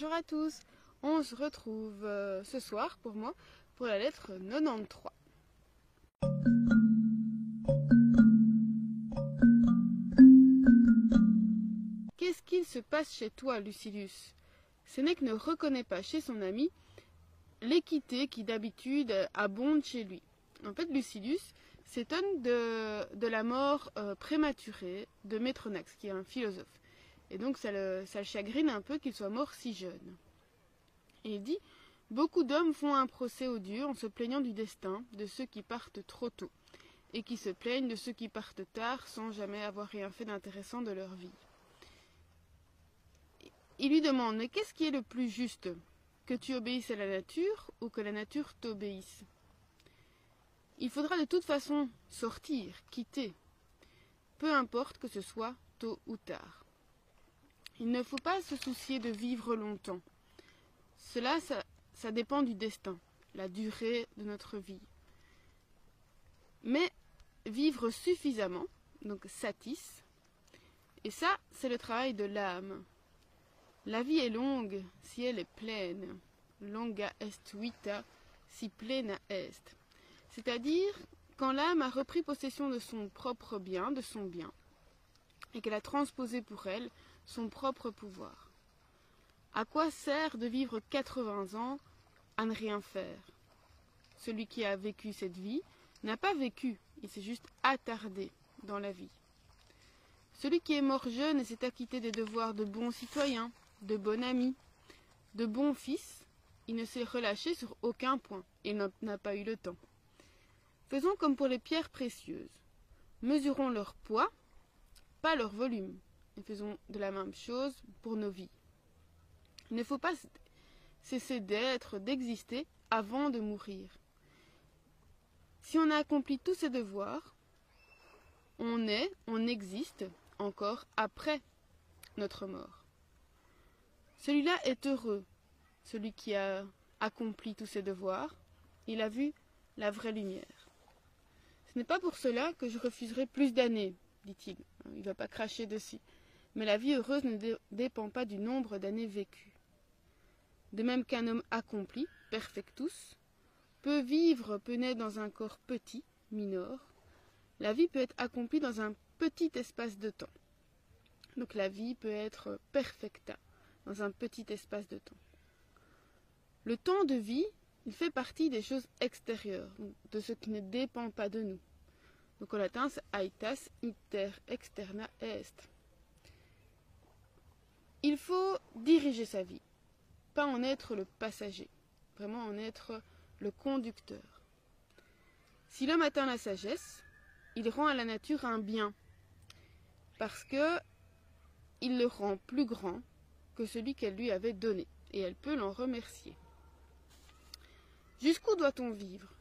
Bonjour à tous, on se retrouve euh, ce soir pour moi pour la lettre 93. Qu'est-ce qu'il se passe chez toi, Lucilius? Sénèque ne reconnaît pas chez son ami l'équité qui d'habitude abonde chez lui. En fait, Lucilius s'étonne de, la mort euh, prématurée de Métronax, qui est un philosophe. Et donc ça le, chagrine un peu qu'il soit mort si jeune. Et il dit Beaucoup d'hommes font un procès odieux en se plaignant du destin de ceux qui partent trop tôt, et qui se plaignent de ceux qui partent tard sans jamais avoir rien fait d'intéressant de leur vie. Il lui demande Mais qu'est-ce qui est le plus juste Que tu obéisses à la nature ou que la nature t'obéisse? Il faudra de toute façon sortir, quitter, peu importe que ce soit tôt ou tard. Il ne faut pas se soucier de vivre longtemps. Cela, ça, dépend du destin, la durée de notre vie. Mais vivre suffisamment, donc satis, et ça, c'est le travail de l'âme. La vie est longue si elle est pleine. Longa est vita si plena est. C'est-à-dire quand l'âme a repris possession de son propre bien, de son bien, et qu'elle a transposé pour elle son propre pouvoir. À quoi sert de vivre 80 ans à ne rien faire? Celui qui a vécu cette vie n'a pas vécu, il s'est juste attardé dans la vie. Celui qui est mort jeune et s'est acquitté des devoirs de bon citoyen, de bon ami, de bon fils, il ne s'est relâché sur aucun point, il n'a pas eu le temps. Faisons comme pour les pierres précieuses. Mesurons leur poids, pas leur volume. Et faisons de la même chose pour nos vies. Il ne faut pas cesser d'être, d'exister avant de mourir. Si on a accompli tous ses devoirs, on est, on existe encore après notre mort. Celui-là est heureux, celui qui a accompli tous ses devoirs, il a vu la vraie lumière. Ce n'est pas pour cela que je refuserai plus d'années, dit-il. Il ne va pas cracher dessus. Mais la vie heureuse ne dé dépend pas du nombre d'années vécues. De même qu'un homme accompli, perfectus, peut vivre, peut naître dans un corps petit, minor, la vie peut être accomplie dans un petit espace de temps. Donc la vie peut être perfecta, dans un petit espace de temps. Le temps de vie, il fait partie des choses extérieures, de ce qui ne dépend pas de nous. Donc en latin, c'est aitas inter externa est. Il faut diriger sa vie, pas en être le passager, vraiment en être le conducteur. Si l'homme atteint la sagesse, il rend à la nature un bien, parce que il le rend plus grand que celui qu'elle lui avait donné, et elle peut l'en remercier. Jusqu'où doit-on vivre?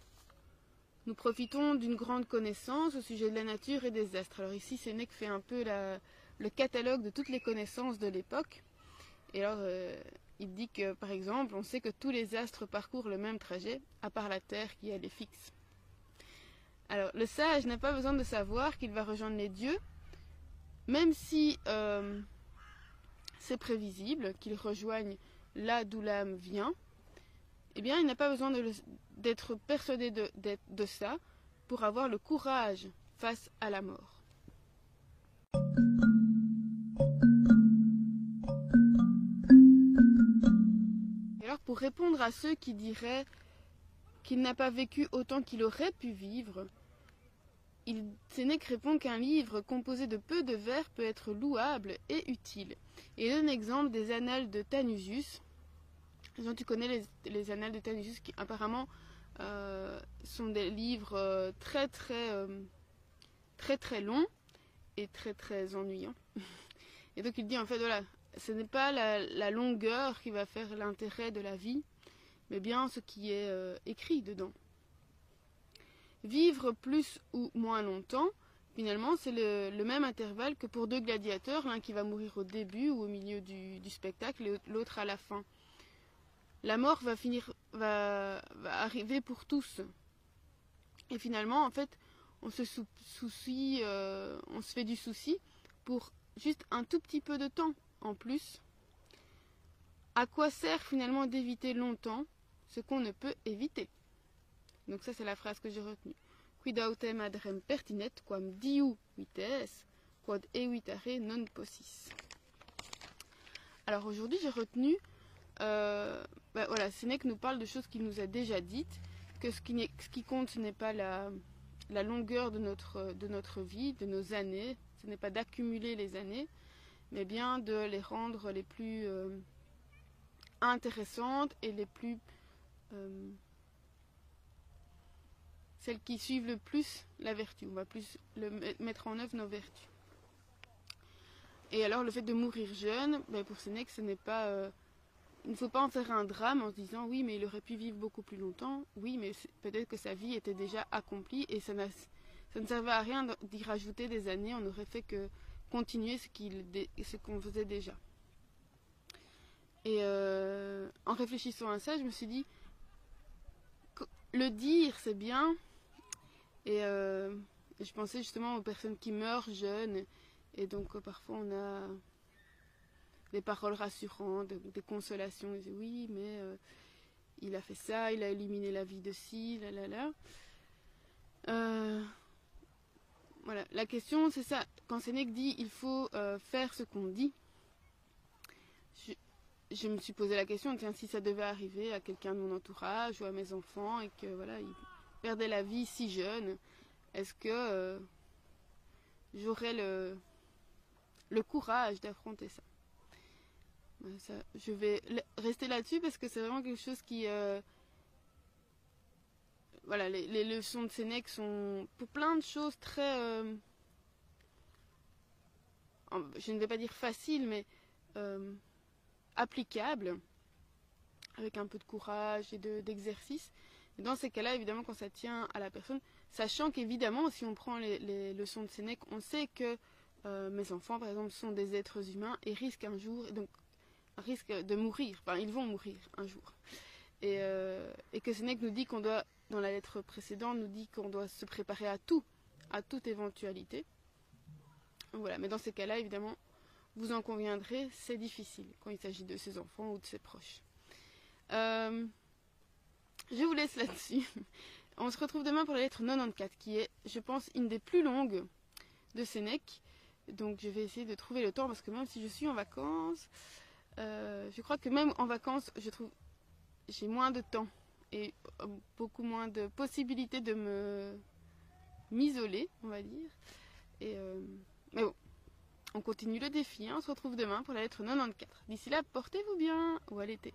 Nous profitons d'une grande connaissance au sujet de la nature et des astres. Alors ici, Sénèque fait un peu le catalogue de toutes les connaissances de l'époque. Et alors, euh, il dit que, par exemple, on sait que tous les astres parcourent le même trajet, à part la Terre qui, elle, est fixe. Alors, le sage n'a pas besoin de savoir qu'il va rejoindre les dieux, même si euh, c'est prévisible qu'il rejoigne là d'où l'âme vient. Eh bien, il n'a pas besoin d'être persuadé de, ça pour avoir le courage face à la mort. Pour répondre à ceux qui diraient qu'il n'a pas vécu autant qu'il aurait pu vivre, il, Sénèque répond qu'un livre composé de peu de vers peut être louable et utile, et donne exemple des annales de Tanusius. Tu connais les, les annales de Tanusius qui apparemment euh, sont des livres euh, très très euh, très très longs et très très ennuyants. Et donc il dit en fait voilà, ce n'est pas la, longueur qui va faire l'intérêt de la vie, mais bien ce qui est euh, écrit dedans. Vivre plus ou moins longtemps, finalement, c'est le, même intervalle que pour deux gladiateurs, l'un qui va mourir au début ou au milieu du, spectacle et l'autre à la fin. La mort va finir, va, va, arriver pour tous. Et finalement, en fait, on se soucie, euh, on se fait du souci pour juste un tout petit peu de temps en plus À quoi sert finalement d'éviter longtemps ce qu'on ne peut éviter? Donc ça c'est la phrase que j'ai retenue. Quid autem adrem pertinet quam diu vites, quod evitare non possis. Alors aujourd'hui j'ai retenu, euh, ben voilà, Sénèque nous parle de choses qu'il nous a déjà dites, que ce qui, compte ce n'est pas la, longueur de notre vie, de nos années, ce n'est pas d'accumuler les années, mais bien de les rendre les plus euh, intéressantes et les plus... Euh, celles qui suivent le plus la vertu. On va plus le, mettre en œuvre nos vertus. Et alors le fait de mourir jeune, ben pour Sénèque, ce n'est pas... Euh, il ne faut pas en faire un drame en se disant oui mais il aurait pu vivre beaucoup plus longtemps. Oui mais peut-être que sa vie était déjà accomplie et ça, ça ne servait à rien d'y rajouter des années. On n'aurait fait que continuer ce qu'on faisait déjà. Et euh, en réfléchissant à ça, je me suis dit, le dire c'est bien. Et euh, je pensais justement aux personnes qui meurent jeunes. Et donc euh, parfois on a des paroles rassurantes, des consolations. Oui, mais il a fait ça, il a éliminé la vie de ci, là là là. Euh, voilà, la question c'est ça. Quand Sénèque dit il faut euh, faire ce qu'on dit, je, me suis posé la question tiens, si ça devait arriver à quelqu'un de mon entourage ou à mes enfants et que voilà, ils perdaient la vie si jeune, est-ce que euh, j'aurais le, courage d'affronter ça? Ça, je vais rester là-dessus parce que c'est vraiment quelque chose qui. Euh, voilà, les, leçons de Sénèque sont pour plein de choses très. Euh, je ne vais pas dire facile, mais euh, applicables, avec un peu de courage et d'exercice. De, dans ces cas-là, évidemment, quand ça tient à la personne, sachant qu'évidemment, si on prend les, leçons de Sénèque, on sait que mes enfants, par exemple, sont des êtres humains et risquent un jour. Donc, risque de mourir. Enfin, ils vont mourir un jour. Et, euh, et que Sénèque nous dit qu'on doit, dans la lettre précédente, nous dit qu'on doit se préparer à tout, à toute éventualité. Voilà, mais dans ces cas-là, évidemment, vous en conviendrez, c'est difficile quand il s'agit de ses enfants ou de ses proches. Euh, je vous laisse là-dessus. On se retrouve demain pour la lettre 94, qui est, je pense, une des plus longues de Sénèque. Donc je vais essayer de trouver le temps, parce que même si je suis en vacances, euh, je crois que même en vacances, je trouve j'ai moins de temps et euh, beaucoup moins de possibilités de me m'isoler, on va dire. Et euh, mais bon, on continue le défi. Hein. On se retrouve demain pour la lettre 94. D'ici là, portez-vous bien ou à l'été.